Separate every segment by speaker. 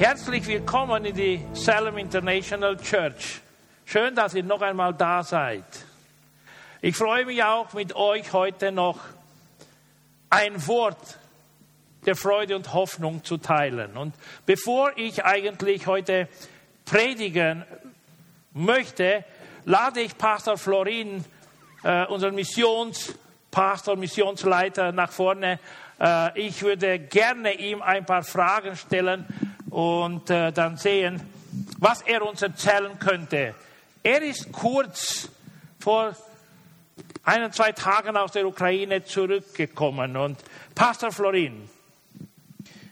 Speaker 1: Herzlich willkommen in die Salem International Church. Schön, dass ihr noch einmal da seid. Ich freue mich auch, mit euch heute noch ein Wort der Freude und Hoffnung zu teilen. Und bevor ich eigentlich heute predigen möchte, lade ich Pastor Florin, äh, unseren Missionspastor, Missionsleiter, nach vorne. Äh, ich würde gerne ihm ein paar Fragen stellen und äh, dann sehen, was er uns erzählen könnte. Er ist kurz vor ein, zwei Tagen aus der Ukraine zurückgekommen. Und Pastor Florin,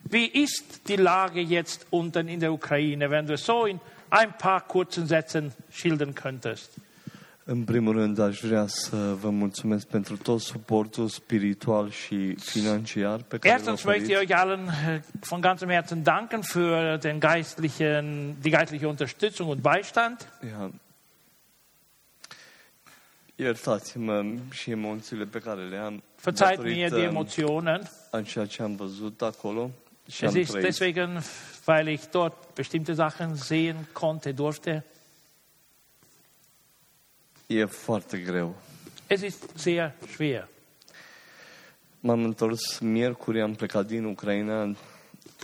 Speaker 1: wie ist die Lage jetzt unten in der Ukraine, wenn du es so in ein paar kurzen Sätzen schildern könntest?
Speaker 2: În primul rând, aș vrea să vă mulțumesc pentru tot suportul spiritual și financiar pe care
Speaker 1: Erstens möchte ich euch allen äh, von ganzem Herzen danken für den geistlichen, die geistliche Unterstützung und Beistand.
Speaker 2: Ia. Iertați-mă și emoțiile pe care le am
Speaker 1: Verzeiht mir die Emotionen.
Speaker 2: a ceea ce am văzut acolo și
Speaker 1: Es
Speaker 2: am
Speaker 1: ist
Speaker 2: trăit.
Speaker 1: deswegen, weil ich dort bestimmte Sachen sehen konnte, durfte.
Speaker 2: E foarte greu.
Speaker 1: Es ist sehr schwer.
Speaker 2: M-am întors miercuri, am plecat din Ucraina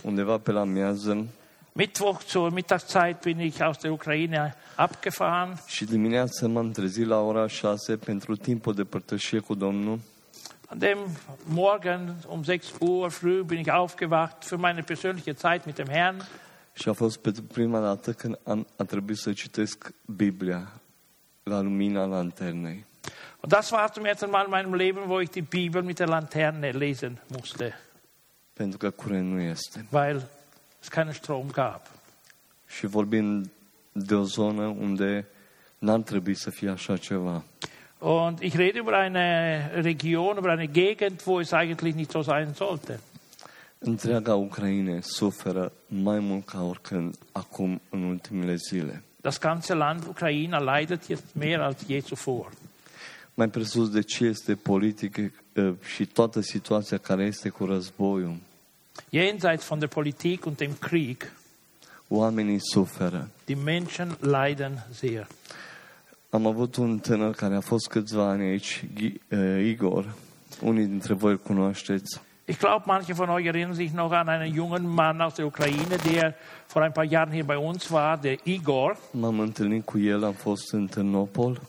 Speaker 2: undeva pe la miază
Speaker 1: Mittwoch zur Mittagszeit bin ich aus der Ukraine abgefahren.
Speaker 2: și dimineața m-am trezit la ora 6 pentru timpul de părtășie cu Domnul
Speaker 1: An dem Morgen um 6 Uhr früh bin ich aufgewacht für meine persönliche Zeit mit dem Herrn.
Speaker 2: Și a fost pentru prima dată când am, a trebuit să citesc Biblia la lumina lanternei.
Speaker 1: Und das war zum ersten Mal in meinem Leben, wo ich die Bibel mit der Laterne lesen musste,
Speaker 2: Pentru că curent nu este.
Speaker 1: weil es keinen Strom gab.
Speaker 2: Și vorbim de o zonă unde n-ar trebui să fie așa ceva.
Speaker 1: Und ich rede über eine Region, über eine Gegend, wo es eigentlich nicht so sein sollte.
Speaker 2: Întreaga Ucraine suferă mai mult ca oricând acum în ultimele zile.
Speaker 1: Das ganze Land Ukraine leidet jetzt mehr als je zuvor.
Speaker 2: Mai presus de ce este politică eh, și toată situația care este cu războiul,
Speaker 1: Jenseits von der Politik und dem Krieg,
Speaker 2: oamenii suferă.
Speaker 1: die Menschen leiden sehr.
Speaker 2: Am avut un tânăr care a fost câțiva ani aici, Ghi- eh, Igor, unii dintre voi îl cunoașteți.
Speaker 1: Ich glaube, manche von euch erinnern sich noch an einen jungen Mann aus der Ukraine, der vor ein paar Jahren hier bei uns war, der Igor.
Speaker 2: M-am întâlnit cu el, am fost în Ternopol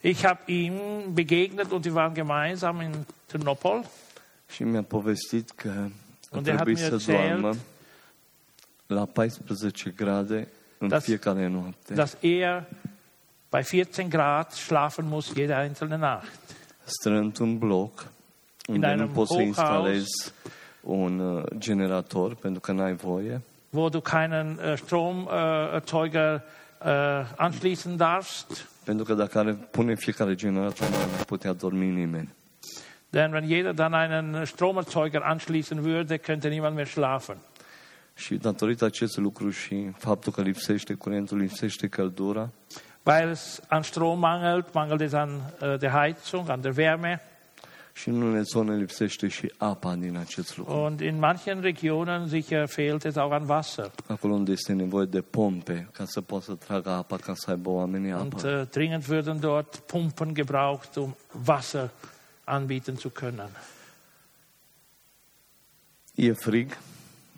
Speaker 1: Ich habe ihm begegnet und wir waren gemeinsam in Ternopol.
Speaker 2: și mi-a povestit că a
Speaker 1: Unde hat
Speaker 2: trebuit
Speaker 1: mir
Speaker 2: să
Speaker 1: erzählt,
Speaker 2: la 14 grade în
Speaker 1: Das-
Speaker 2: fiecare noapte.
Speaker 1: dass er bei 14 Grad schlafen muss jede einzelne Nacht.
Speaker 2: Stă într-un bloc unde nu poți să instalezi un uh, generator pentru că n-ai voie.
Speaker 1: wo du keinen äh, Stromerzeuger äh, anschließen darfst.
Speaker 2: Pentru că dacă are pune fiecare generator, nu ar putea dormi nimeni.
Speaker 1: Denn wenn jeder dann einen Stromerzeuger anschließen würde, könnte niemand mehr schlafen.
Speaker 2: Și datorită acest lucru și faptul că lipsește curentul, lipsește căldura,
Speaker 1: Weil es an Strom mangelt, mangelt es an äh, der Heizung, an der Wärme.
Speaker 2: Și în unele zone lipsește și apa din acest lucru.
Speaker 1: Und in manchen Regionen sicher fehlt es auch an Wasser.
Speaker 2: Acolo unde este nevoie de pompe ca să poată să tragă apa, ca să aibă oamenii
Speaker 1: Und
Speaker 2: apă.
Speaker 1: äh, dringend würden dort Pumpen gebraucht, um Wasser anbieten zu können.
Speaker 2: E frig,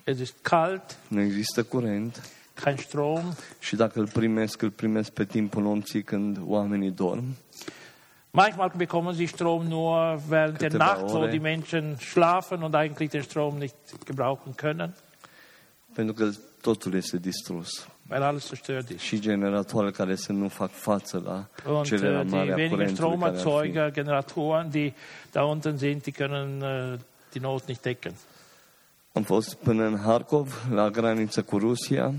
Speaker 1: Es ist kalt,
Speaker 2: nu există curent
Speaker 1: kein Strom.
Speaker 2: și dacă îl primesc, îl primesc pe timpul nopții când oamenii dorm.
Speaker 1: Manchmal bekommen sie Strom nur während der Nacht, wo die Menschen schlafen und eigentlich den Strom nicht gebrauchen können,
Speaker 2: Pentru că totul este distrus.
Speaker 1: weil alles zerstört ist.
Speaker 2: Și generatoare care să nu fac față la
Speaker 1: Und äh,
Speaker 2: mare
Speaker 1: die
Speaker 2: a
Speaker 1: wenigen
Speaker 2: curentului.
Speaker 1: Stromerzeuger, Generatoren, die da unten sind, die können äh, die Not nicht decken.
Speaker 2: Am fost până în Harkov, la graniță cu Rusia.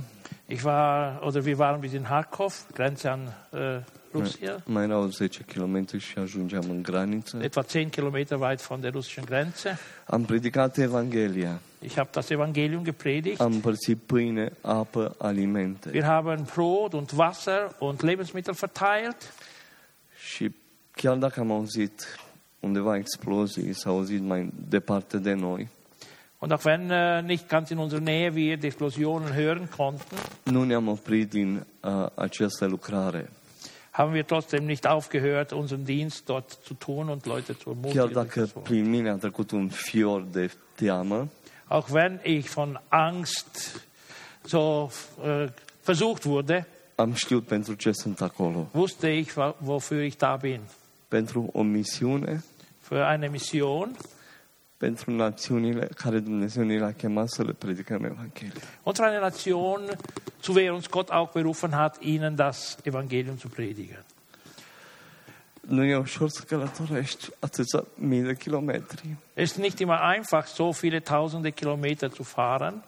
Speaker 1: Ich war, oder wir waren bis in Harkov, Grenze an äh, Russland,
Speaker 2: Mai erau 10 km și ajungeam în graniță.
Speaker 1: etwa 10 Kilometer weit von der russischen Grenze.
Speaker 2: Am predicat Evanghelia.
Speaker 1: Ich habe das Evangelium gepredigt.
Speaker 2: Am împărțit pâine, apă, alimente.
Speaker 1: Wir haben Brot und Wasser und Lebensmittel verteilt.
Speaker 2: Și chiar dacă am auzit undeva explozii, s-au auzit mai departe de noi,
Speaker 1: Und auch wenn äh, nicht ganz in unserer Nähe wir die Explosionen hören konnten,
Speaker 2: nu ne-am oprit din uh, această lucrare.
Speaker 1: Haben wir trotzdem nicht aufgehört, unseren Dienst dort zu tun und Leute zu
Speaker 2: Chiar
Speaker 1: ermutigen.
Speaker 2: dacă prin mine a trecut un fior de teamă,
Speaker 1: Auch wenn ich von Angst so äh, versucht wurde,
Speaker 2: am știut pentru ce sunt acolo.
Speaker 1: wusste ich, wofür ich da bin.
Speaker 2: Pentru o misiune,
Speaker 1: Für eine Mission
Speaker 2: pentru națiunile care Dumnezeu ne le-a chemat să le predicăm Evanghelia.
Speaker 1: eine Nation, zu der uns Gott auch berufen hat, ihnen das Evangelium zu predigen.
Speaker 2: Nu e ușor să călătorești atâția mii de kilometri.
Speaker 1: Es ist nicht immer einfach, so viele tausende Kilometer zu fahren.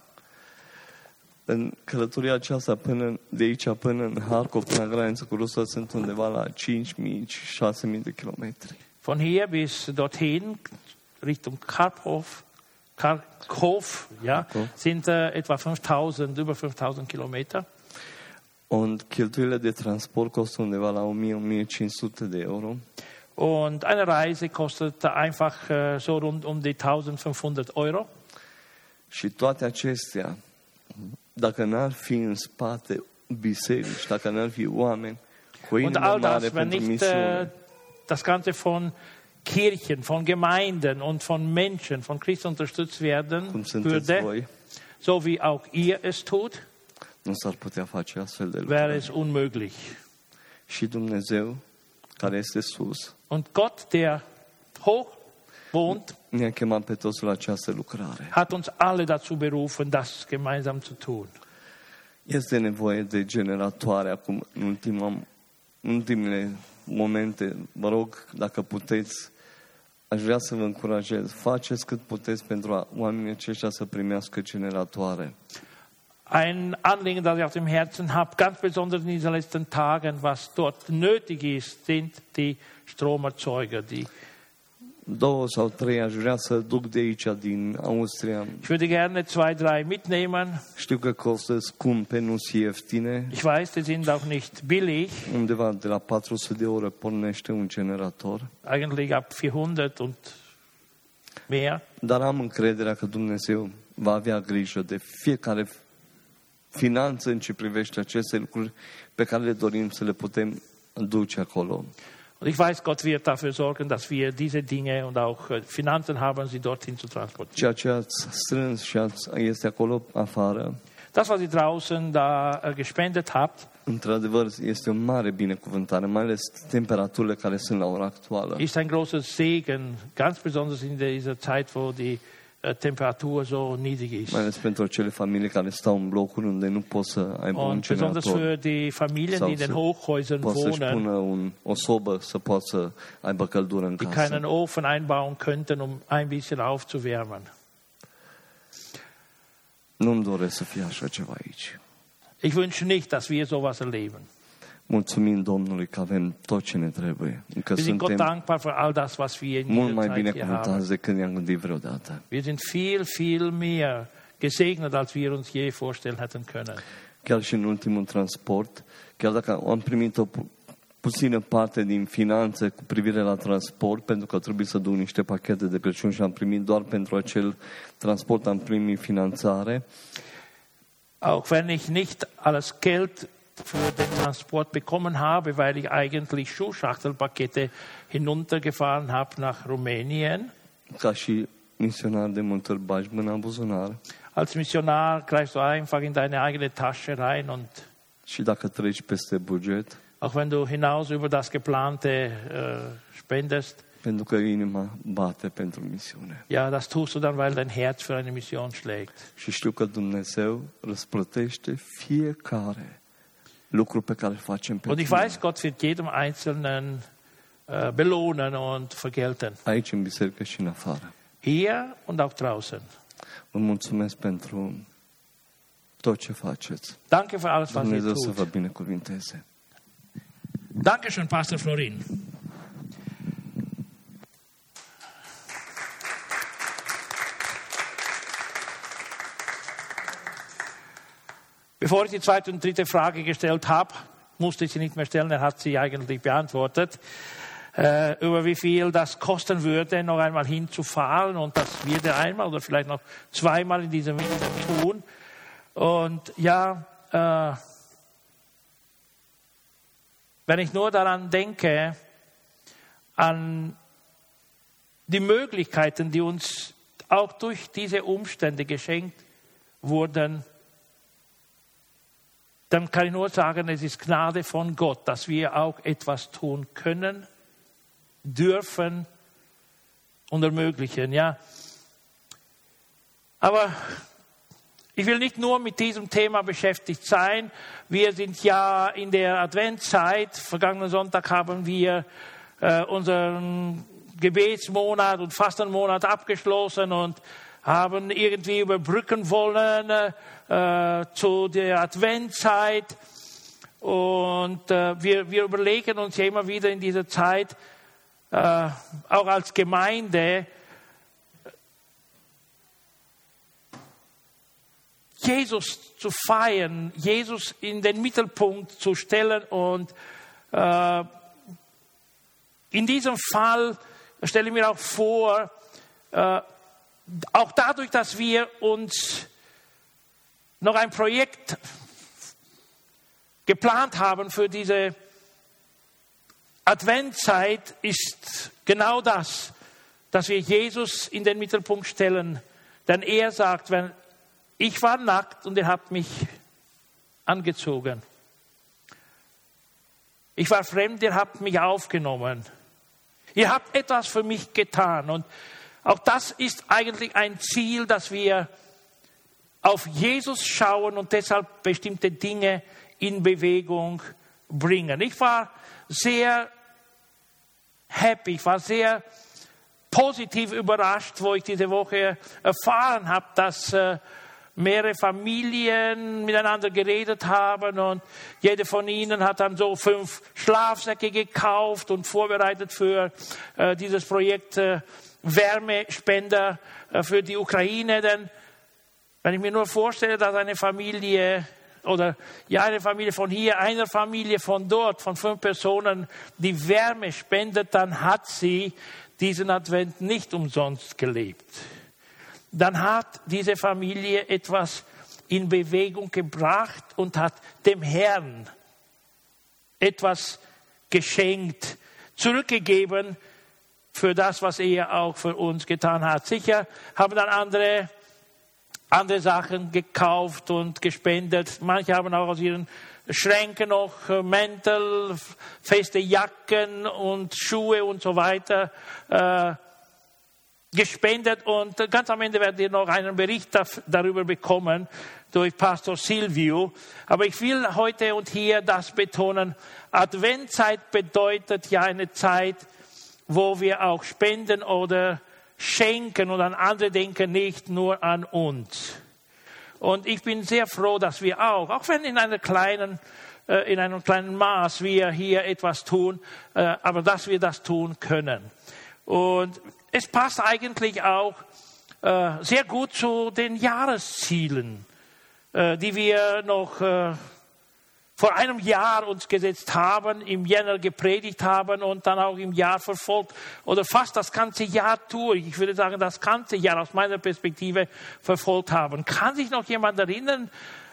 Speaker 2: În călătoria aceasta până de aici până în Harkov, până la graniță cu Rusia, sunt undeva la 5.000-6.000 de kilometri.
Speaker 1: Von hier bis dorthin, Richtung Karpov, Kharkov, ja,
Speaker 2: Kharkov.
Speaker 1: sind äh, etwa 5000, über 5000 Kilometer.
Speaker 2: Und cheltuielile de transport costă undeva la 1000-1500 de euro.
Speaker 1: Und eine Reise kostet einfach äh, so rund um die 1500 Euro.
Speaker 2: Și toate acestea, dacă n-ar fi în spate biserici, dacă n-ar fi oameni cu o
Speaker 1: Und
Speaker 2: inimă
Speaker 1: all
Speaker 2: mare
Speaker 1: das, wenn
Speaker 2: pentru
Speaker 1: nicht äh, das Ganze von Kirchen, von Gemeinden und von Menschen, von Christen unterstützt werden würde, so wie auch ihr es tut, wäre es unmöglich.
Speaker 2: Și Dumnezeu, care este sus,
Speaker 1: Und Gott, der hoch wohnt,
Speaker 2: ne-a chemat pe toți la această lucrare.
Speaker 1: hat uns alle dazu berufen, das gemeinsam zu tun.
Speaker 2: Este nevoie de generatoare acum, în, ultima, în ultimele momente. Vă rog, dacă puteți, aș vrea să vă încurajez. Faceți cât puteți pentru a oamenii aceștia să primească generatoare.
Speaker 1: Ein Anliegen, das ich auf dem Herzen habe, ganz besonders in diesen letzten Tagen, was dort nötig ist, sind die Stromerzeuger. Die
Speaker 2: Două sau trei aș vrea să duc de aici, din Austria.
Speaker 1: ich würde gerne zwei, drei mitnehmen.
Speaker 2: Știu că costă scumpe, nu sunt ieftine.
Speaker 1: Ich weiß, die sind auch nicht billig,
Speaker 2: Undeva de la 400 de euro pornește un generator.
Speaker 1: eigentlich ab 400 und mehr.
Speaker 2: Dar am încrederea că Dumnezeu va avea grijă de fiecare finanță în ce privește aceste lucruri pe care le dorim să le putem duce acolo.
Speaker 1: Und ich weiß, Gott wird dafür sorgen, dass wir diese Dinge und auch äh, Finanzen haben, sie dorthin zu transportieren. Das, was ihr draußen da äh, gespendet habt,
Speaker 2: într-adevăr, este o mare binecuvântare, mai ales temperaturile care sunt la ora actuală.
Speaker 1: ist ein großer Segen, ganz besonders in dieser Zeit, wo die Temperatur so niedrig ist.
Speaker 2: Mai ales pentru acele familii care stau în blocuri unde nu pot să aibă un
Speaker 1: Und besonders
Speaker 2: generator.
Speaker 1: für die Familien, die in den Hochhäusern wohnen,
Speaker 2: pună un, o sobă să poată să aibă căldură în
Speaker 1: die
Speaker 2: casă.
Speaker 1: keinen Ofen einbauen könnten, um ein bisschen aufzuwärmen.
Speaker 2: Nu-mi doresc să fie așa ceva aici.
Speaker 1: Ich wünsche nicht, dass wir sowas erleben.
Speaker 2: Mulțumim Domnului că avem tot ce ne trebuie. Că
Speaker 1: Wir sind Gott
Speaker 2: suntem
Speaker 1: dankbar für all das, was wir in
Speaker 2: mult
Speaker 1: dieser
Speaker 2: mai
Speaker 1: Zeit hier haben.
Speaker 2: binecuvântați decât ne-am gândit vreodată.
Speaker 1: Wir sind viel, viel mehr gesegnet, als wir uns je vorstellen hätten können.
Speaker 2: Chiar și în ultimul transport, chiar dacă am primit o pu- puțină parte din finanțe cu privire la transport, pentru că trebuie să duc niște pachete de Crăciun și am primit doar pentru acel transport, am primit finanțare.
Speaker 1: Auch wenn ich nicht alles Geld für den Transport bekommen habe, weil ich eigentlich Schuhschachtelpakete hinuntergefahren habe nach Rumänien.
Speaker 2: Ca și misionar de multe ori bagi mâna în buzunar
Speaker 1: Als Missionar greifst du einfach in deine eigene Tasche rein und
Speaker 2: și dacă treci peste buget,
Speaker 1: auch wenn du hinaus über das geplante äh, spendest,
Speaker 2: pentru că inima bate pentru misiune.
Speaker 1: ja, das tust du dann, weil dein Herz für eine Mission schlägt.
Speaker 2: Și știu că Dumnezeu răsplătește fiecare lucru pe care îl facem
Speaker 1: Und
Speaker 2: pentru
Speaker 1: ich weiß, Gott wird jedem Einzelnen äh, belohnen und vergelten.
Speaker 2: aici în biserică și în afară.
Speaker 1: Hier und auch draußen.
Speaker 2: Vă mulțumesc pentru tot ce faceți.
Speaker 1: Danke für alles, was ihr
Speaker 2: Dumnezeu să
Speaker 1: tut.
Speaker 2: vă binecuvinteze.
Speaker 1: Dankeschön, Pastor Florin. Bevor ich die zweite und dritte Frage gestellt habe, musste ich sie nicht mehr stellen, er hat sie eigentlich beantwortet. äh, über wie viel das kosten würde, noch einmal hinzufahren und das wird er einmal oder vielleicht noch zweimal in diesem Winter tun. Und ja, äh, wenn ich nur daran denke, an die Möglichkeiten, die uns auch durch diese Umstände geschenkt wurden, dann kann ich nur sagen, es ist Gnade von Gott, dass wir auch etwas tun können, dürfen und ermöglichen. Ja. Aber ich will nicht nur mit diesem Thema beschäftigt sein. Wir sind ja in der Adventszeit. Vergangenen Sonntag haben wir äh, unseren Gebetsmonat und Fastenmonat abgeschlossen und haben irgendwie überbrücken wollen äh, zu der Adventszeit. Und äh, wir, wir überlegen uns ja immer wieder in dieser Zeit, äh, auch als Gemeinde, Jesus zu feiern, Jesus in den Mittelpunkt zu stellen und äh, in diesem Fall stelle ich mir auch vor, äh, auch dadurch, dass wir uns noch ein Projekt geplant haben für diese Adventzeit, ist genau das, dass wir Jesus in den Mittelpunkt stellen. Denn er sagt, wenn ich war nackt und ihr habt mich angezogen. Ich war fremd, ihr habt mich aufgenommen. Ihr habt etwas für mich getan. Und auch das ist eigentlich ein Ziel, dass wir auf Jesus schauen und deshalb bestimmte Dinge in Bewegung bringen. Ich war sehr happy, ich war sehr positiv überrascht, wo ich diese Woche erfahren habe, dass äh, mehrere Familien miteinander geredet haben und jede von ihnen hat dann so fünf Schlafsäcke gekauft und vorbereitet für äh, dieses Projekt äh, Wärmespender äh, für die Ukraine. Denn wenn ich mir nur vorstelle, dass eine Familie oder ja, eine Familie von hier, eine Familie von dort, von fünf Personen, die Wärme spendet, dann hat sie diesen Advent nicht umsonst gelebt dann hat diese Familie etwas in Bewegung gebracht und hat dem Herrn etwas geschenkt, zurückgegeben für das, was er auch für uns getan hat. Sicher haben dann andere andere Sachen gekauft und gespendet. Manche haben auch aus ihren Schränken noch äh, Mäntel, feste Jacken und Schuhe und so weiter äh, gespendet und ganz am Ende werdet ihr noch einen Bericht darüber bekommen durch Pastor Silvio. Aber ich will heute und hier das betonen. Adventzeit bedeutet ja eine Zeit, wo wir auch spenden oder schenken und an andere denken, nicht nur an uns. Und ich bin sehr froh, dass wir auch, auch wenn in einer kleinen äh, in einem kleinen Maß wir hier etwas tun, äh, aber dass wir das tun können. Und es passt eigentlich auch äh, sehr gut zu den Jahreszielen, die wir noch vor einem Jahr uns gesetzt haben, im Jänner gepredigt haben und dann auch im Jahr verfolgt oder fast das ganze Jahr durch, ich würde sagen das ganze Jahr aus meiner Perspektive verfolgt haben. Kann sich noch jemand erinnern,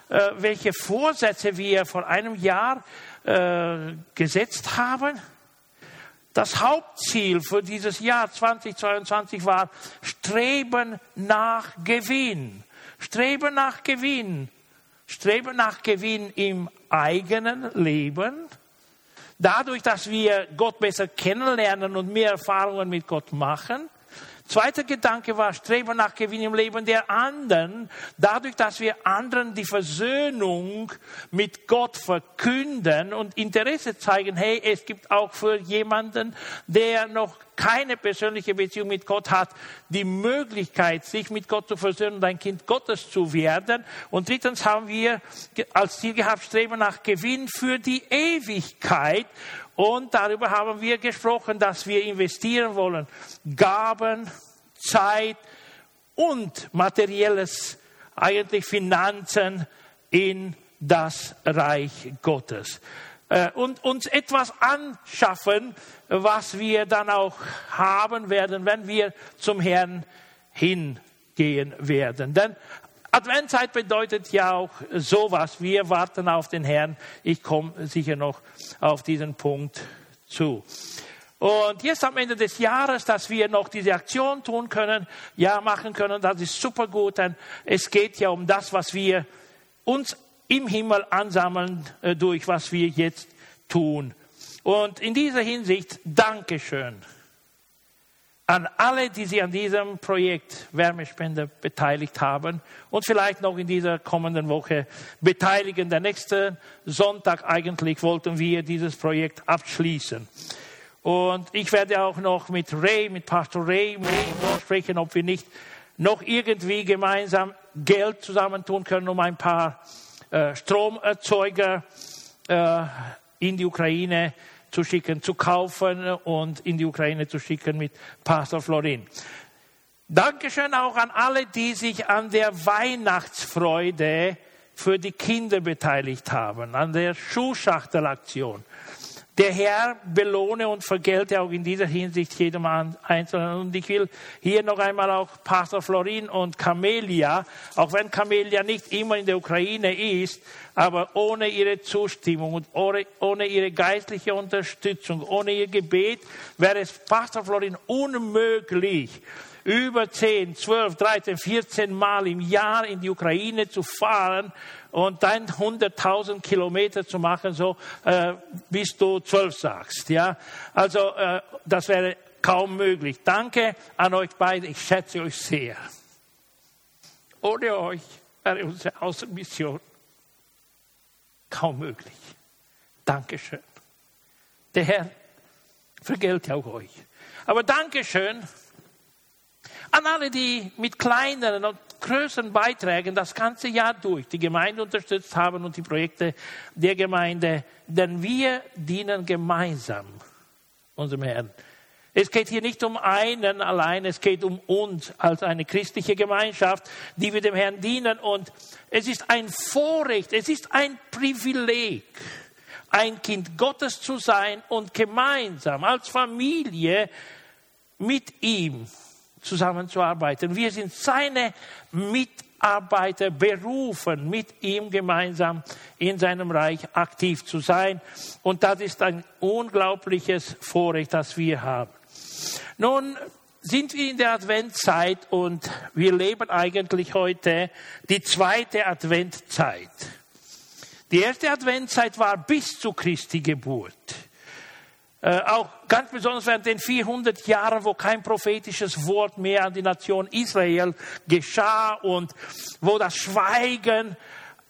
Speaker 1: äh, welche Vorsätze wir vor einem Jahr äh, gesetzt haben? Das Hauptziel für dieses Jahr 2022 war Streben nach Gewinn. Streben nach Gewinn. Streben nach Gewinn im eigenen Leben. Dadurch, dass wir Gott besser kennenlernen und mehr Erfahrungen mit Gott machen. Zweiter Gedanke war Streben nach Gewinn im Leben der anderen, dadurch, dass wir anderen die Versöhnung mit Gott verkünden und Interesse zeigen, hey, es gibt auch für jemanden, der noch keine persönliche Beziehung mit Gott hat, die Möglichkeit, sich mit Gott zu versöhnen und ein Kind Gottes zu werden. Und drittens haben wir als Ziel gehabt, Streben nach Gewinn für die Ewigkeit. Und darüber haben wir gesprochen, dass wir investieren wollen. Gaben, Zeit und materielles, eigentlich Finanzen in das Reich Gottes. Äh, und uns etwas anschaffen, was wir dann auch haben werden, wenn wir zum Herrn hingehen werden. Denn Adventzeit bedeutet ja auch sowas. Wir warten auf den Herrn. Ich komme sicher noch auf diesen Punkt zu. Und jetzt am Ende des Jahres, dass wir noch diese Aktion tun können, ja, machen können, das ist super gut, denn es geht ja um das, was wir uns im Himmel ansammeln äh, durch, was wir jetzt tun. Und in dieser Hinsicht, Dankeschön an alle, die sich an diesem Projekt Wärmespende beteiligt haben und vielleicht noch in dieser kommenden Woche beteiligen. Der nächste Sonntag eigentlich wollten wir dieses Projekt abschließen. Und ich werde auch noch mit Ray, mit Pastor Ray sprechen, ob wir nicht noch irgendwie gemeinsam Geld zusammentun können, um ein paar äh, Stromerzeuger äh, in die Ukraine zu schicken, zu kaufen und in die Ukraine zu schicken mit Pastor Florin. Dankeschön auch an alle, die sich an der Weihnachtsfreude für die Kinder beteiligt haben, an der Schuhschachtelaktion. Der Herr belohne und vergelte auch in dieser Hinsicht jedem Einzelnen. Und ich will hier noch einmal auch Pastor Florin und Camelia, auch wenn Camelia nicht immer in der Ukraine ist, aber ohne ihre Zustimmung und ohne, ihre geistliche Unterstützung, ohne ihr Gebet wäre es Pastor Florin unmöglich, über 10, 12, 13, 14 Mal im Jahr in die Ukraine zu fahren und dann 100.000 Kilometer zu machen, so äh, bis du zwölf sagst. Ja, also äh, das wäre kaum möglich. Danke an euch beide. Ich schätze euch sehr. Ohne euch wäre unsere Außenmission kaum möglich. Dankeschön. Der Herr vergelt auch euch. Aber Dankeschön an alle, die mit kleineren und größeren Beiträgen das ganze Jahr durch die Gemeinde unterstützt haben und die Projekte der Gemeinde, denn wir dienen gemeinsam unserem Herrn. Es geht hier nicht um einen allein, es geht um uns als eine christliche Gemeinschaft, die wir dem Herrn dienen. Und es ist ein Vorrecht, es ist ein Privileg, ein Kind Gottes zu sein und gemeinsam als Familie mit ihm zusammenzuarbeiten. Wir sind seine Mitarbeiter berufen, mit ihm gemeinsam in seinem Reich aktiv zu sein. Und das ist ein unglaubliches Vorrecht, das wir haben. Nun sind wir in der Adventzeit und wir leben eigentlich heute die zweite Adventzeit. Die erste Adventzeit war bis zu Christi Geburt. Äh, auch ganz besonders während den 400 Jahren, wo kein prophetisches Wort mehr an die Nation Israel geschah und wo das Schweigen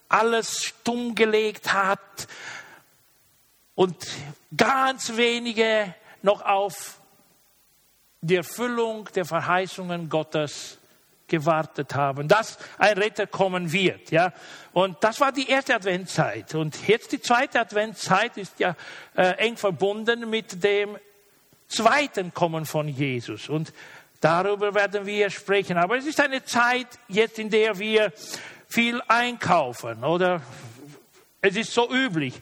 Speaker 1: alles stumm gelegt hat und ganz wenige noch auf die Erfüllung der Verheißungen Gottes gewartet haben, dass ein Retter kommen wird. Ja? Und das war die erste Adventszeit. Und jetzt die zweite Adventszeit ist ja äh, eng verbunden mit dem zweiten Kommen von Jesus. Und darüber werden wir sprechen. Aber es ist eine Zeit jetzt, in der wir viel einkaufen oder es ist so üblich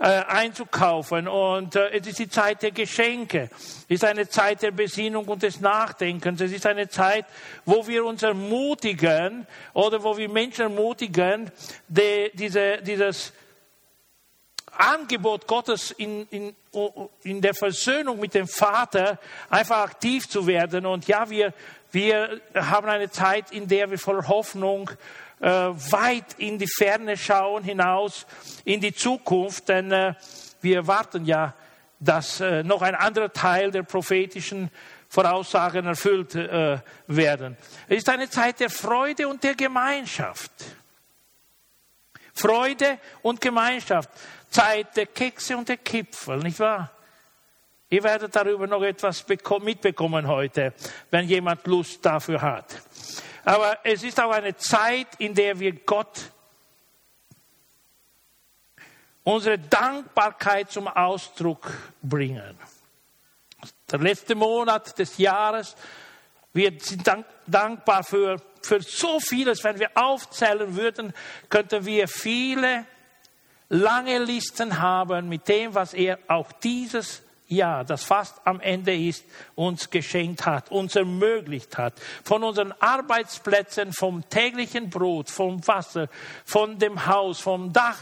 Speaker 1: äh, einzukaufen. Und äh, es ist die Zeit der Geschenke. Es ist eine Zeit der Besinnung und des Nachdenkens. Es ist eine Zeit, wo wir uns ermutigen oder wo wir Menschen ermutigen, die, diese, dieses Angebot Gottes in, in, in der Versöhnung mit dem Vater einfach aktiv zu werden. Und ja, wir, wir haben eine Zeit, in der wir voller Hoffnung äh, weit in die Ferne schauen, hinaus in die Zukunft, denn äh, wir erwarten ja, dass äh, noch ein anderer Teil der prophetischen Voraussagen erfüllt äh, werden. Es ist eine Zeit der Freude und der Gemeinschaft. Freude und Gemeinschaft. Zeit der Kekse und der Kipfel, nicht wahr? Ihr werdet darüber noch etwas mitbekommen heute, wenn jemand Lust dafür hat. Aber es ist auch eine Zeit, in der wir Gott unsere Dankbarkeit zum Ausdruck bringen. Der letzte Monat des Jahres, wir sind dank, dankbar für, für so vieles. Wenn wir aufzählen würden, könnten wir viele lange Listen haben mit dem, was er auch dieses Jahr, das fast am Ende ist, uns geschenkt hat, uns ermöglicht hat. Von unseren Arbeitsplätzen, vom täglichen Brot, vom Wasser, von dem Haus, vom Dach,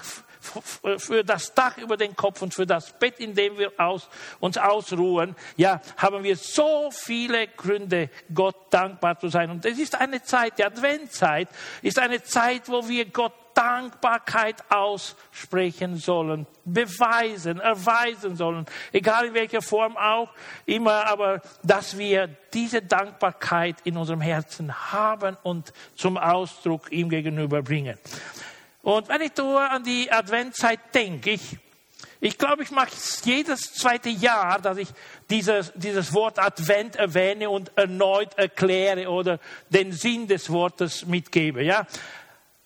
Speaker 1: für das Dach über den Kopf und für das Bett, in dem wir aus, uns ausruhen, ja, haben wir so viele Gründe, Gott dankbar zu sein. Und es ist eine Zeit, die Adventzeit ist eine Zeit, wo wir Gott Dankbarkeit aussprechen sollen, beweisen, erweisen sollen, egal in welcher Form auch immer, aber dass wir diese Dankbarkeit in unserem Herzen haben und zum Ausdruck ihm gegenüber bringen. Und wenn ich an die Adventzeit denke, ich, ich glaube, ich mache es jedes zweite Jahr, dass ich dieses, dieses Wort Advent erwähne und erneut erkläre oder den Sinn des Wortes mitgebe. Ja?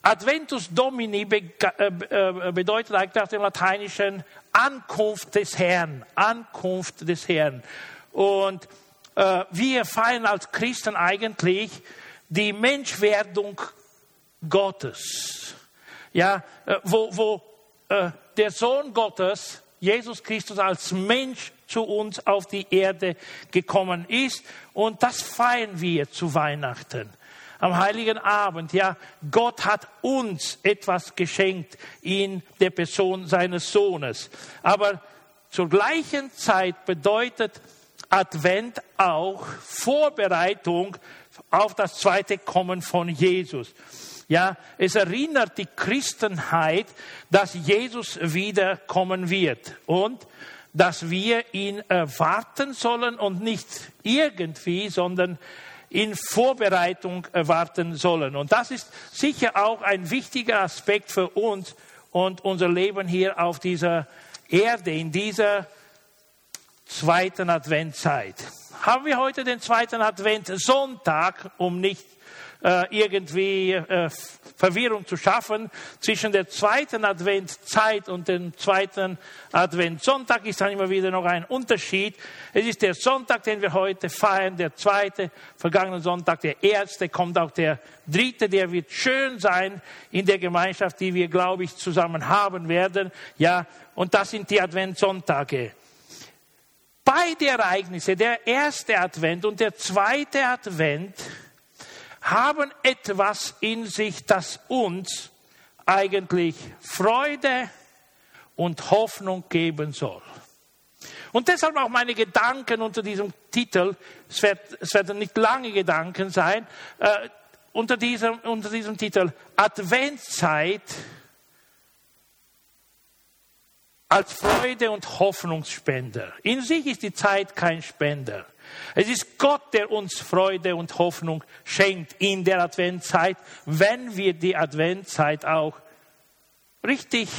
Speaker 1: Adventus Domini äh, äh, bedeutet eigentlich aus dem Lateinischen Ankunft des Herrn, Ankunft des Herrn. Und äh, wir feiern als Christen eigentlich die Menschwerdung Gottes. Ja, äh, wo, wo äh, der Sohn Gottes, Jesus Christus als Mensch zu uns auf die Erde gekommen ist. Und das feiern wir zu Weihnachten am heiligen Abend, ja, Gott hat uns etwas geschenkt in der Person seines Sohnes. Aber zur gleichen Zeit bedeutet Advent auch Vorbereitung auf das zweite Kommen von Jesus. Ja, es erinnert die Christenheit, dass Jesus wiederkommen wird und dass wir ihn erwarten sollen und nicht irgendwie, sondern in Vorbereitung erwarten sollen. Und das ist sicher auch ein wichtiger Aspekt für uns und unser Leben hier auf dieser Erde, in dieser zweiten Adventzeit. Haben wir heute den zweiten Adventssonntag, um nicht äh, irgendwie äh, Verwirrung zu schaffen. Zwischen der zweiten Adventzeit und dem zweiten Adventssonntag ist dann immer wieder noch ein Unterschied. Es ist der Sonntag, den wir heute feiern, der zweite, vergangenen Sonntag, der erste, kommt auch der dritte, der wird schön sein in der Gemeinschaft, die wir, glaube ich, zusammen haben werden. Ja, und das sind die Adventssonntage. Beide Ereignisse, der erste Advent und der zweite Advent, haben etwas in sich, das uns eigentlich Freude und Hoffnung geben soll. Und deshalb auch meine Gedanken unter diesem Titel, es, wird, es werden nicht lange Gedanken sein, äh, unter, diesem, unter diesem Titel Adventszeit als Freude und Hoffnungsspender. In sich ist die Zeit kein Spender. Es ist Gott, der uns Freude und Hoffnung schenkt in der Adventzeit, wenn wir die Adventzeit auch richtig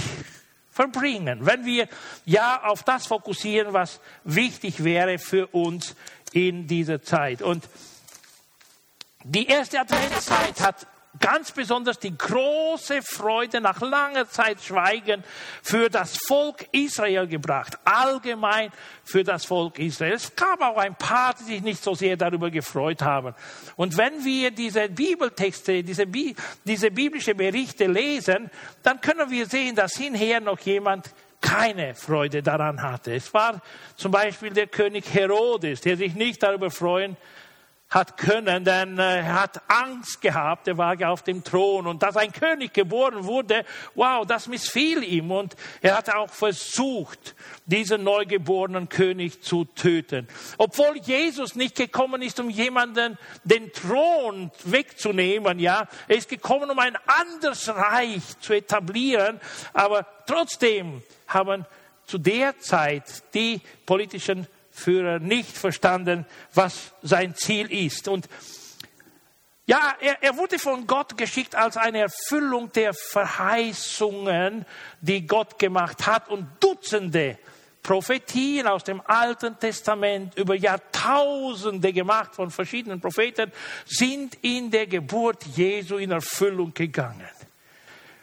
Speaker 1: verbringen. Wenn wir ja auf das fokussieren, was wichtig wäre für uns in dieser Zeit. Und die erste Adventszeit hat ganz besonders die große Freude nach langer Zeit Schweigen für das Volk Israel gebracht. Allgemein für das Volk Israel. Es gab auch ein paar, die sich nicht so sehr darüber gefreut haben. Und wenn wir diese Bibeltexte, diese, Bi diese biblische Berichte lesen, dann können wir sehen, dass hinher noch jemand keine Freude daran hatte. Es war zum Beispiel der König Herodes, der sich nicht darüber freuen hat können, denn äh, er hat Angst gehabt, er war auf dem Thron. Und dass ein König geboren wurde, wow, das missfiel ihm. Und er hat auch versucht, diesen neugeborenen König zu töten. Obwohl Jesus nicht gekommen ist, um jemanden den Thron wegzunehmen, ja, er ist gekommen, um ein anderes Reich zu etablieren, aber trotzdem haben zu der Zeit die politischen Führer nicht verstanden, was sein Ziel ist. Und ja, er, er wurde von Gott geschickt als eine Erfüllung der Verheißungen, die Gott gemacht hat und Dutzende Prophetien aus dem Alten Testament über Jahrtausende gemacht von verschiedenen Propheten sind in der Geburt Jesu in Erfüllung gegangen.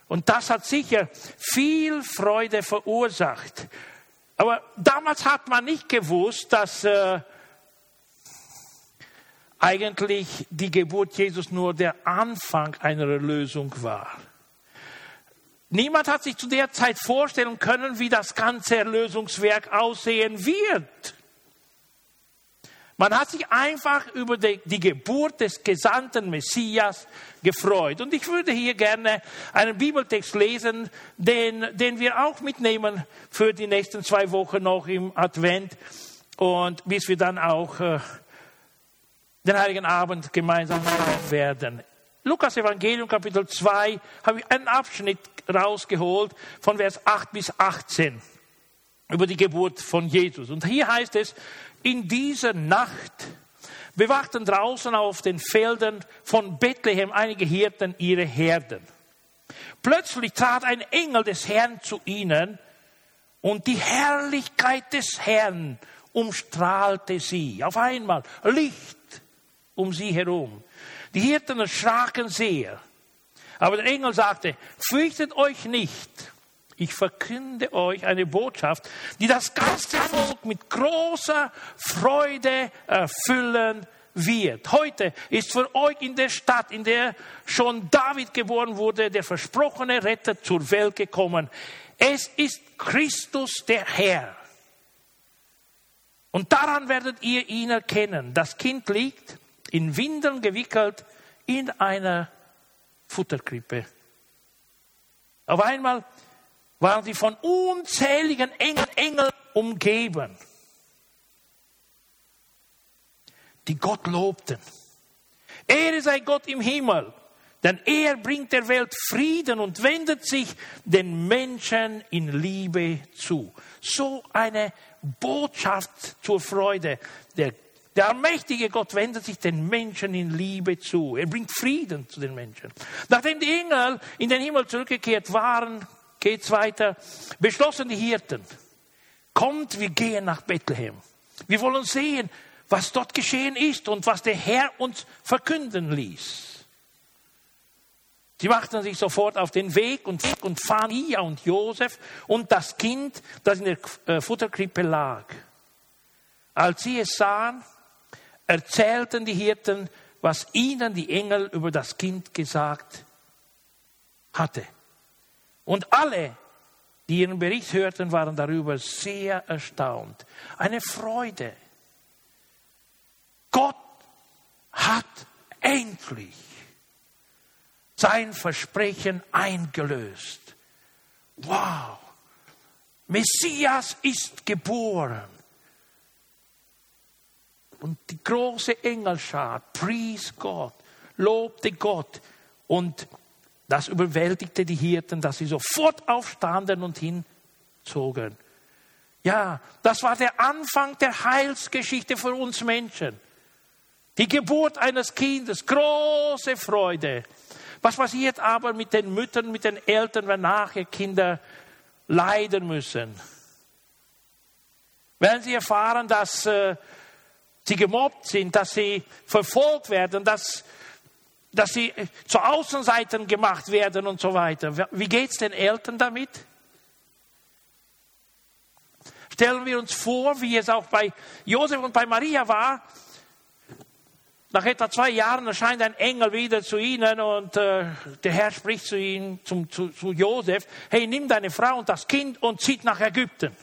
Speaker 1: Und das hat sicher viel Freude verursacht. Aber damals hat man nicht gewusst, dass äh, eigentlich die Geburt Jesus nur der Anfang einer Erlösung war. Niemand hat sich zu der Zeit vorstellen können, wie das ganze Erlösungswerk aussehen wird. Man hat sich einfach über die, die, Geburt des gesandten Messias gefreut. Und ich würde hier gerne einen Bibeltext lesen, den, den wir auch mitnehmen für die nächsten zwei Wochen noch im Advent und bis wir dann auch äh, den Heiligen Abend gemeinsam feiern werden. Lukas Evangelium Kapitel 2 habe ich einen Abschnitt rausgeholt von Vers 8 bis 18 über die Geburt von Jesus. Und hier heißt es, in dieser Nacht bewachten draußen auf den Feldern von Bethlehem einige Hirten ihre Herden. Plötzlich trat ein Engel des Herrn zu ihnen und die Herrlichkeit des Herrn umstrahlte sie. Auf einmal Licht um sie herum. Die Hirten erschraken sehr. Aber der Engel sagte, fürchtet euch nicht. Ich verkünde euch eine Botschaft, die das ganze Volk mit großer Freude erfüllen wird. Heute ist für euch in der Stadt, in der schon David geboren wurde, der versprochene Retter zur Welt gekommen. Es ist Christus der Herr. Und daran werdet ihr ihn erkennen. Das Kind liegt in Windeln gewickelt in einer Futterkrippe. Auf einmal waren sie von unzähligen Engeln, umgeben, die Gott lobten. Ehre sei Gott im Himmel, denn er bringt der Welt Frieden und wendet sich den Menschen in Liebe zu. So eine Botschaft zur Freude. Der der allmächtige Gott wendet sich den Menschen in Liebe zu. Er bringt Frieden zu den Menschen. Nachdem die Engel in den Himmel zurückgekehrt waren, geht's weiter, beschlossen die Hirten, kommt, wir gehen nach Bethlehem. Wir wollen sehen, was dort geschehen ist und was der Herr uns verkünden ließ. Sie machten sich sofort auf den Weg und, und Fania und Josef und das Kind, das in der äh, Futterkrippe lag. Als sie es sahen, erzählten die Hirten, was ihnen die Engel über das Kind gesagt hatte. Und alle, die ihren Bericht hörten, waren darüber sehr erstaunt. Eine Freude. Gott hat endlich sein Versprechen eingelöst. Wow! Messias ist geboren. Und die große Engelschar pries Gott, lobte Gott. Und das überwältigte die Hirten, dass sie sofort aufstanden und hinzogen. Ja, das war der Anfang der Heilsgeschichte für uns Menschen. Die Geburt eines Kindes, große Freude. Was passiert aber mit den Müttern, mit den Eltern, wenn nachher Kinder leiden müssen? Wenn sie erfahren, dass äh, sie gemobbt sind, dass sie verfolgt werden, dass, dass sie zu Außenseitern gemacht werden und so weiter. Wie geht es den Eltern damit? Stellen wir uns vor, wie es auch bei Josef und bei Maria war. Nach etwa zwei Jahren erscheint ein Engel wieder zu ihnen und äh, der Herr spricht zu ihnen, zum, zu, zu Josef, hey, nimm deine Frau und das Kind und zieht nach Ägypten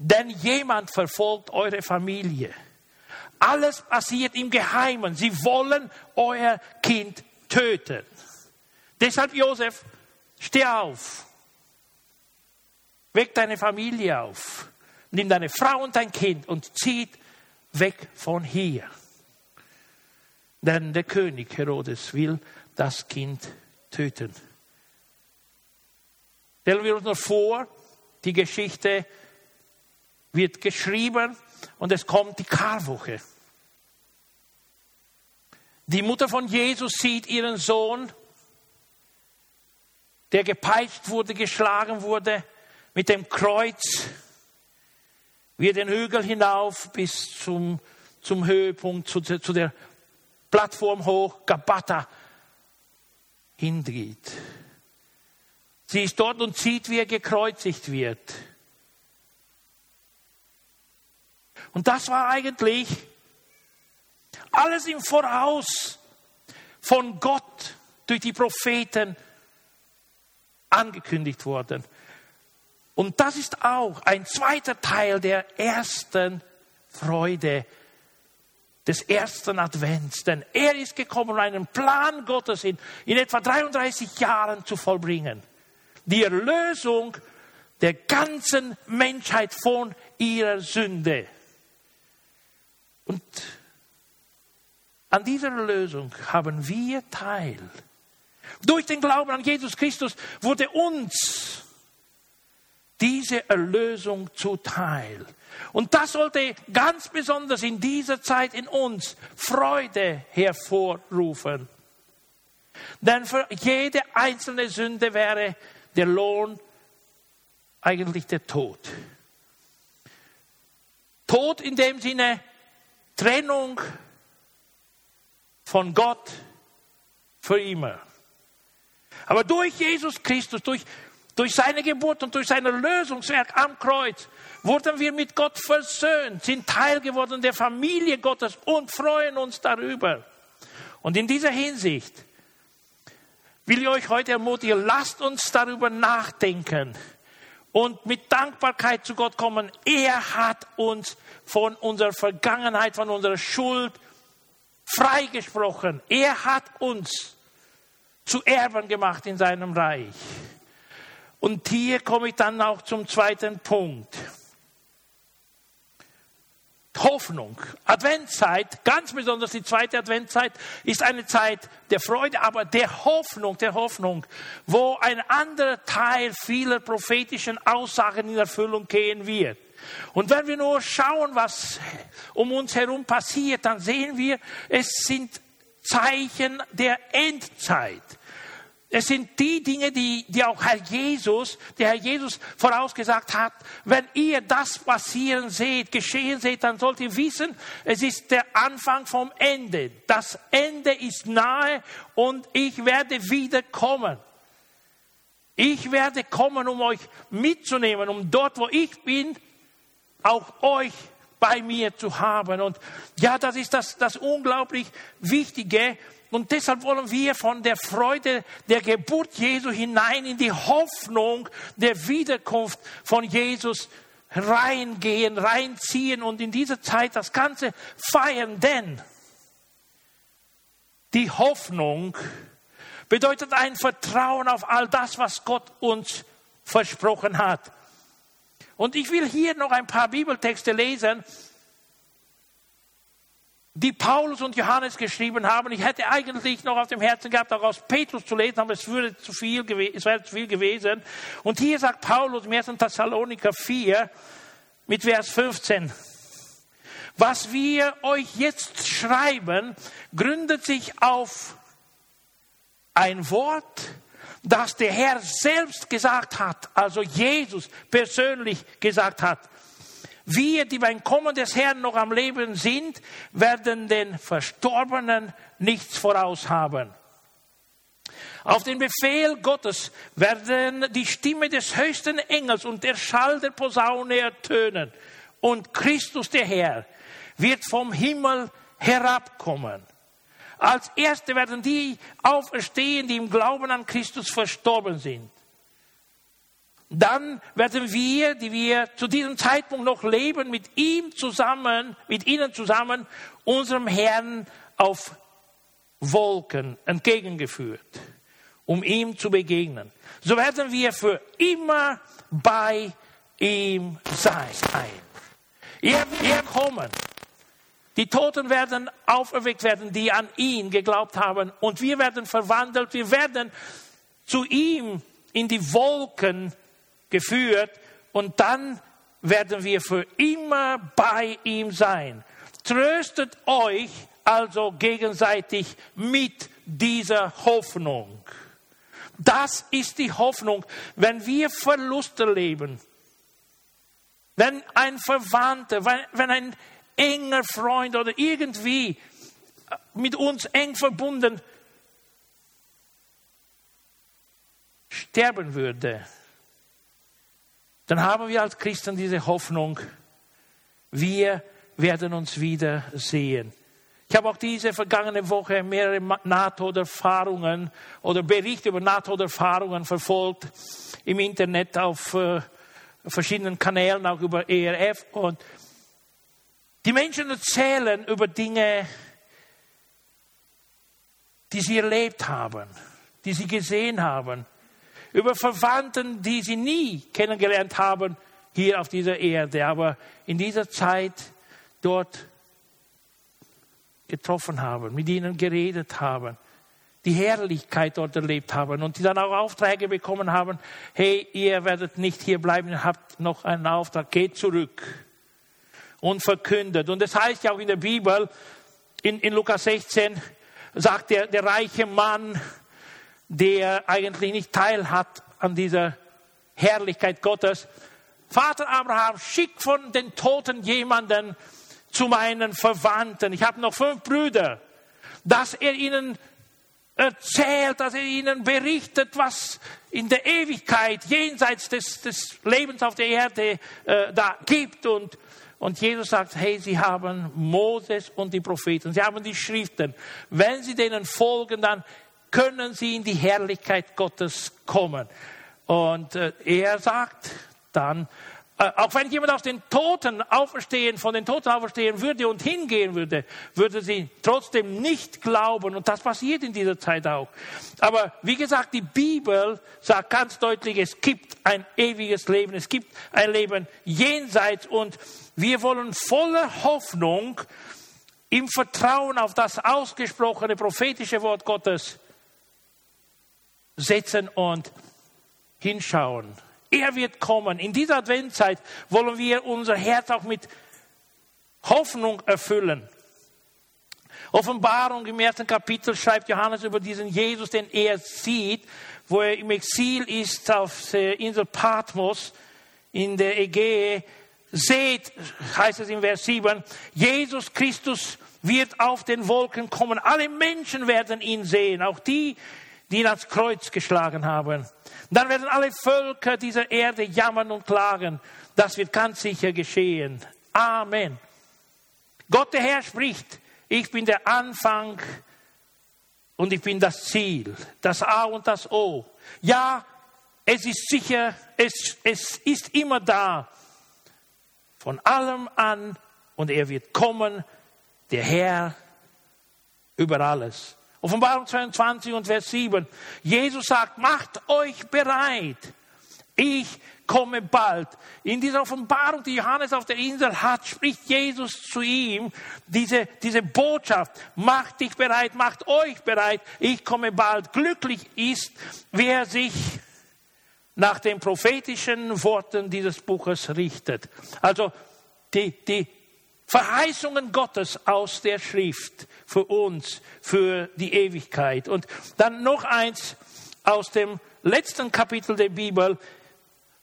Speaker 1: denn jemand verfolgt eure Familie. Alles passiert im Geheimen. Sie wollen euer Kind töten. Deshalb, Josef, steh auf. Weck deine Familie auf. Nimm deine Frau und dein Kind und zieht weg von hier. Denn der König Herodes will das Kind töten. Stellen wir uns noch vor, die Geschichte wird geschrieben und es kommt die Karwoche. Die Mutter von Jesus sieht ihren Sohn, der gepeitscht wurde, geschlagen wurde, mit dem Kreuz, wie er den Hügel hinauf bis zum, zum Höhepunkt, zu, zu der Plattform hoch, Gabata, hingeht. Sie ist dort und sieht, wie er gekreuzigt wird. Und das war eigentlich alles im Voraus von Gott durch die Propheten angekündigt worden. Und das ist auch ein zweiter Teil der ersten Freude, des ersten Advents. Denn er ist gekommen, um einen Plan Gottes in, in etwa 33 Jahren zu vollbringen. Die Erlösung der ganzen Menschheit von ihrer Sünde. Und an dieser Erlösung haben wir Teil. Durch den Glauben an Jesus Christus wurde uns diese Erlösung zuteil. Und das sollte ganz besonders in dieser Zeit in uns Freude hervorrufen. Denn für jede einzelne Sünde wäre der Lohn eigentlich der Tod. Tod in dem Sinne Trennung von Gott für immer. Aber durch Jesus Christus, durch, durch seine Geburt und durch sein Lösungswerk am Kreuz wurden wir mit Gott versöhnt, sind Teil geworden der Familie Gottes und freuen uns darüber. Und in dieser Hinsicht will ich euch heute ermutigen, lasst uns darüber nachdenken und mit Dankbarkeit zu Gott kommen. Er hat uns von unserer Vergangenheit, von unserer Schuld freigesprochen. Er hat uns zu Erben gemacht in seinem Reich. Und hier komme ich dann auch zum zweiten Punkt. Hoffnung. Adventszeit, ganz besonders die zweite Adventszeit, ist eine Zeit der Freude, aber der Hoffnung, der Hoffnung, wo ein anderer Teil vieler prophetischen Aussagen in Erfüllung gehen wird. Und wenn wir nur schauen, was um uns herum passiert, dann sehen wir, es sind Zeichen der Endzeit. Es sind die Dinge, die, die auch Herr Jesus, der Herr Jesus vorausgesagt hat. Wenn ihr das passieren seht, geschehen seht, dann sollt ihr wissen, es ist der Anfang vom Ende. Das Ende ist nahe und ich werde wiederkommen. Ich werde kommen, um euch mitzunehmen, um dort, wo ich bin, auch euch bei mir zu haben. Und ja, das ist das, das unglaublich Wichtige. Und deshalb wollen wir von der Freude der Geburt Jesu hinein in die Hoffnung der Wiederkunft von Jesus reingehen, reinziehen und in dieser Zeit das Ganze feiern. Denn die Hoffnung bedeutet ein Vertrauen auf all das, was Gott uns versprochen hat. Und ich will hier noch ein paar Bibeltexte lesen, die Paulus und Johannes geschrieben haben. Ich hätte eigentlich noch auf dem Herzen gehabt, auch aus Petrus zu lesen, aber es, würde zu viel, es wäre zu viel gewesen. Und hier sagt Paulus im 1. Thessaloniker 4 mit Vers 15, was wir euch jetzt schreiben, gründet sich auf ein Wort, das der Herr selbst gesagt hat, also Jesus persönlich gesagt hat. Wir, die beim Kommen des Herrn noch am Leben sind, werden den Verstorbenen nichts voraus haben. Auf den Befehl Gottes werden die Stimme des höchsten Engels und der Schall der Posaune ertönen. Und Christus der Herr wird vom Himmel herabkommen. Als Erste werden die auferstehen, die im Glauben an Christus verstorben sind. Dann werden wir, die wir zu diesem Zeitpunkt noch leben, mit ihm zusammen, mit ihnen zusammen, unserem Herrn auf Wolken entgegengeführt, um ihm zu begegnen. So werden wir für immer bei ihm sein. Er wird kommen die Toten werden auferweckt werden, die an ihn geglaubt haben. Und wir werden verwandelt. Wir werden zu ihm in die Wolken geführt. Und dann werden wir für immer bei ihm sein. Tröstet euch also gegenseitig mit dieser Hoffnung. Das ist die Hoffnung, wenn wir Verluste leben. Wenn ein Verwandter, wenn, wenn ein enger Freund oder irgendwie mit uns eng verbunden sterben würde, dann haben wir als Christen diese Hoffnung, wir werden uns wieder sehen. Ich habe auch diese vergangene Woche mehrere NATO-Erfahrungen oder Berichte über NATO-Erfahrungen verfolgt im Internet auf äh, verschiedenen Kanälen, auch über ERF. Und die Menschen erzählen über Dinge, die sie erlebt haben, die sie gesehen haben, über Verwandten, die sie nie kennengelernt haben hier auf dieser Erde, aber in dieser Zeit dort getroffen haben, mit ihnen geredet haben, die Herrlichkeit dort erlebt haben und die dann auch Aufträge bekommen haben, hey, ihr werdet nicht hier bleiben, ihr habt noch einen Auftrag, geht zurück und verkündet. Und das heißt ja auch in der Bibel, in, in Lukas 16, sagt der, der reiche Mann, der eigentlich nicht teil hat an dieser Herrlichkeit Gottes, Vater Abraham, schick von den Toten jemanden, zu meinen Verwandten. Ich habe noch fünf Brüder, dass er ihnen erzählt, dass er ihnen berichtet, was in der Ewigkeit jenseits des, des Lebens auf der Erde äh, da gibt. Und, und Jesus sagt, hey, sie haben Moses und die Propheten, sie haben die Schriften. Wenn sie denen folgen, dann können sie in die Herrlichkeit Gottes kommen. Und äh, er sagt dann, äh, auch wenn jemand aus den Toten auferstehen, von den Toten auferstehen würde und hingehen würde, würde sie trotzdem nicht glauben. Und das passiert in dieser Zeit auch. Aber wie gesagt, die Bibel sagt ganz deutlich, es gibt ein ewiges Leben. Es gibt ein Leben jenseits. Und wir wollen voller Hoffnung im Vertrauen auf das ausgesprochene prophetische Wort Gottes setzen und hinschauen. Er wird kommen. In dieser Adventzeit wollen wir unser Herz auch mit Hoffnung erfüllen. Offenbarung im ersten Kapitel schreibt Johannes über diesen Jesus, den er sieht, wo er im Exil ist auf der Insel Patmos in der Ägäe. Seht, heißt es in Vers 7, Jesus Christus wird auf den Wolken kommen. Alle Menschen werden ihn sehen, auch die, die ihn ans Kreuz geschlagen haben. Dann werden alle Völker dieser Erde jammern und klagen. Das wird ganz sicher geschehen. Amen. Gott der Herr spricht, ich bin der Anfang und ich bin das Ziel, das A und das O. Ja, es ist sicher, es, es ist immer da, von allem an und er wird kommen, der Herr über alles. Offenbarung 22 und Vers 7. Jesus sagt, macht euch bereit. Ich komme bald. In dieser Offenbarung, die Johannes auf der Insel hat, spricht Jesus zu ihm diese, diese Botschaft. Macht dich bereit, macht euch bereit. Ich komme bald. Glücklich ist, wer sich nach den prophetischen Worten dieses Buches richtet. Also die, die Verheißungen Gottes aus der Schrift für uns, für die Ewigkeit. Und dann noch eins aus dem letzten Kapitel der Bibel,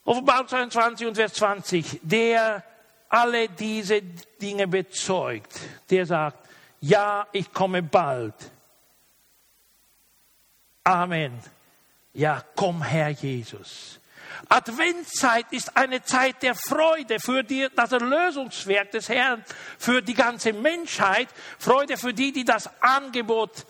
Speaker 1: Offenbarung 22 und Vers 20, der alle diese Dinge bezeugt, der sagt, ja, ich komme bald. Amen. Ja, komm Herr Jesus. Adventszeit ist eine Zeit der Freude für die, das Erlösungswerk des Herrn, für die ganze Menschheit, Freude für die, die das Angebot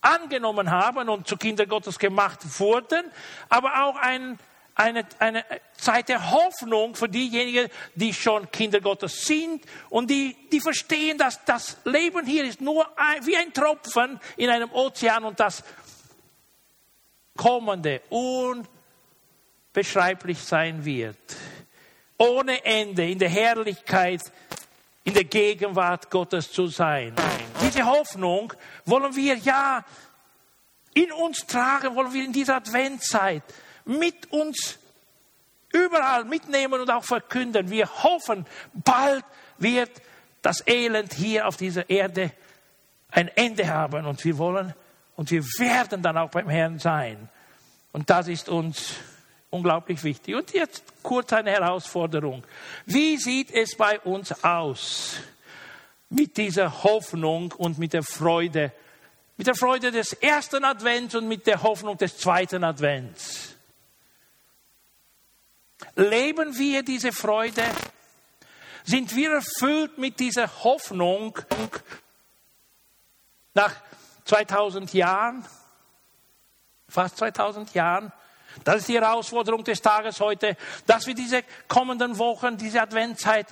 Speaker 1: angenommen haben und zu Kinder Gottes gemacht wurden, aber auch ein, eine, eine Zeit der Hoffnung für diejenigen, die schon Kinder Gottes sind und die, die verstehen, dass das Leben hier ist nur ein, wie ein Tropfen in einem Ozean und das kommende, un beschreiblich sein wird. Ohne Ende in der Herrlichkeit, in der Gegenwart Gottes zu sein. Diese Hoffnung wollen wir ja in uns tragen, wollen wir in dieser Adventzeit mit uns überall mitnehmen und auch verkünden. Wir hoffen, bald wird das Elend hier auf dieser Erde ein Ende haben und wir wollen und wir werden dann auch beim Herrn sein. Und das ist uns unglaublich wichtig. Und jetzt kurz eine Herausforderung. Wie sieht es bei uns aus mit dieser Hoffnung und mit der Freude? Mit der Freude des ersten Advents und mit der Hoffnung des zweiten Advents. Leben wir diese Freude? Sind wir erfüllt mit dieser Hoffnung Nach 2000 Jahren, fast 2000 Jahren, das ist die Herausforderung des Tages heute, dass wir diese kommenden Wochen, diese Adventzeit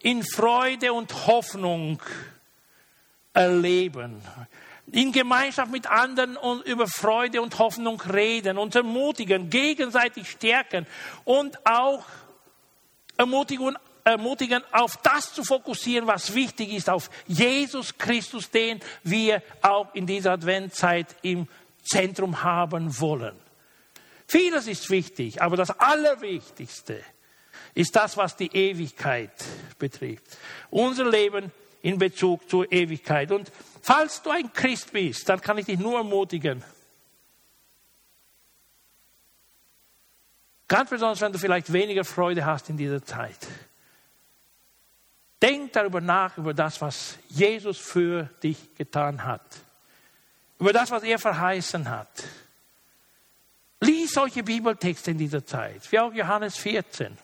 Speaker 1: in Freude und Hoffnung erleben. In Gemeinschaft mit anderen und über Freude und Hoffnung reden, uns ermutigen, gegenseitig stärken und auch ermutigen, ermutigen, auf das zu fokussieren, was wichtig ist, auf Jesus Christus, den wir auch in dieser Adventzeit im Zentrum haben wollen. Vieles ist wichtig, aber das Allerwichtigste ist das, was die Ewigkeit betrifft. Unser Leben in Bezug zur Ewigkeit. Und falls du ein Christ bist, dann kann ich dich nur ermutigen. Ganz besonders, wenn du vielleicht weniger Freude hast in dieser Zeit. Denk darüber nach, über das, was Jesus für dich getan hat. Über das, was er verheißen hat. Lies solche Bibeltexte in dieser Zeit, wie auch Johannes 14,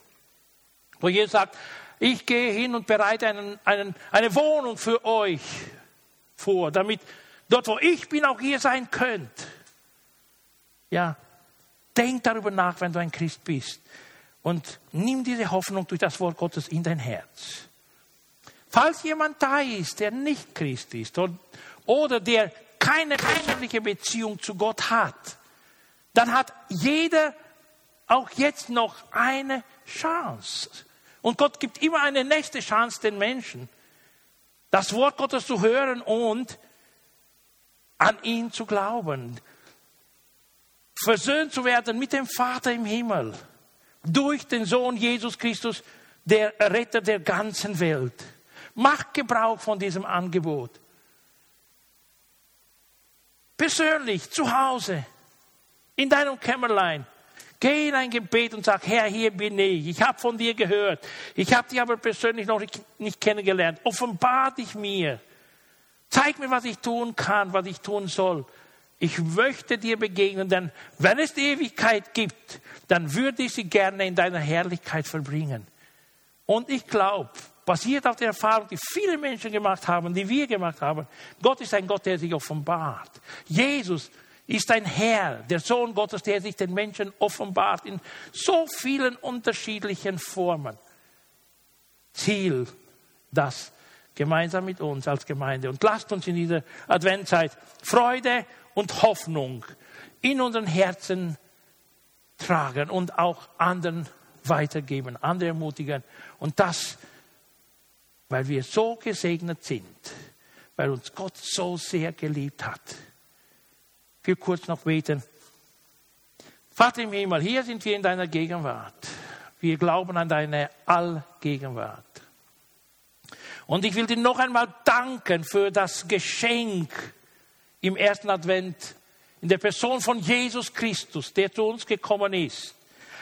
Speaker 1: wo Jesus sagt, ich gehe hin und bereite einen, einen, eine Wohnung für euch vor, damit dort, wo ich bin, auch ihr sein könnt. Ja, denk darüber nach, wenn du ein Christ bist. Und nimm diese Hoffnung durch das Wort Gottes in dein Herz. Falls jemand da ist, der nicht Christ ist oder der keine persönliche Beziehung zu Gott hat, dann hat jeder auch jetzt noch eine Chance. Und Gott gibt immer eine nächste Chance den Menschen, das Wort Gottes zu hören und an ihn zu glauben. Versöhnt zu werden mit dem Vater im Himmel durch den Sohn Jesus Christus, der Retter der ganzen Welt. Mach Gebrauch von diesem Angebot. Persönlich, zu Hause, in deinem Kämmerlein. Geh in ein Gebet und sag, Herr, hier bin ich. Ich habe von dir gehört. Ich habe dich aber persönlich noch nicht kennengelernt. Offenbar dich mir. Zeig mir, was ich tun kann, was ich tun soll. Ich möchte dir begegnen, denn wenn es die Ewigkeit gibt, dann würde ich sie gerne in deiner Herrlichkeit verbringen. Und ich glaube, basiert auf der Erfahrung, die viele Menschen gemacht haben, die wir gemacht haben, Gott ist ein Gott, der sich offenbart. Jesus ist ein Herr, der Sohn Gottes, der sich den Menschen offenbart in so vielen unterschiedlichen Formen. Ziel, das gemeinsam mit uns als Gemeinde. Und lasst uns in dieser Adventzeit Freude und Hoffnung in unseren Herzen tragen und auch anderen weitergeben, andere ermutigen. Und das, weil wir so gesegnet sind, weil uns Gott so sehr geliebt hat will kurz noch beten. Vater im Himmel, hier sind wir in deiner Gegenwart. Wir glauben an deine Allgegenwart. Und ich will dir noch einmal danken für das Geschenk im ersten Advent in der Person von Jesus Christus, der zu uns gekommen ist,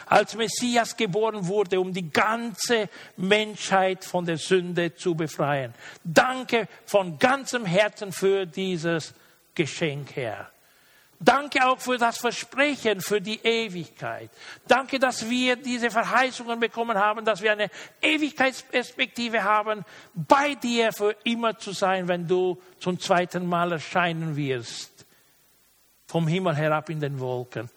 Speaker 1: als Messias geboren wurde, um die ganze Menschheit von der Sünde zu befreien. Danke von ganzem Herzen für dieses Geschenk, Herr. Danke auch für das Versprechen für die Ewigkeit. Danke, dass wir diese Verheißungen bekommen haben, dass wir eine Ewigkeitsperspektive haben, bei dir für immer zu sein, wenn du zum zweiten Mal erscheinen wirst, vom Himmel herab in den Wolken.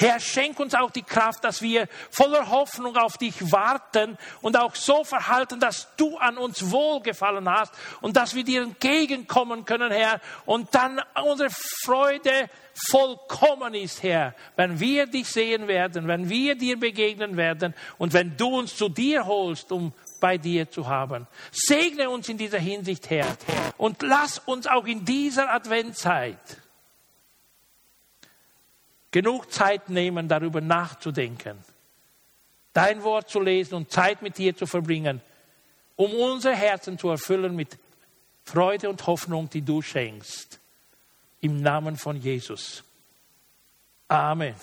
Speaker 1: Herr, schenk uns auch die Kraft, dass wir voller Hoffnung auf dich warten und auch so verhalten, dass du an uns wohlgefallen hast und dass wir dir entgegenkommen können, Herr, und dann unsere Freude vollkommen ist, Herr, wenn wir dich sehen werden, wenn wir dir begegnen werden und wenn du uns zu dir holst, um bei dir zu haben. Segne uns in dieser Hinsicht, Herr, und lass uns auch in dieser Adventzeit genug Zeit nehmen, darüber nachzudenken, dein Wort zu lesen und Zeit mit dir zu verbringen, um unsere Herzen zu erfüllen mit Freude und Hoffnung, die du schenkst. Im Namen von Jesus. Amen.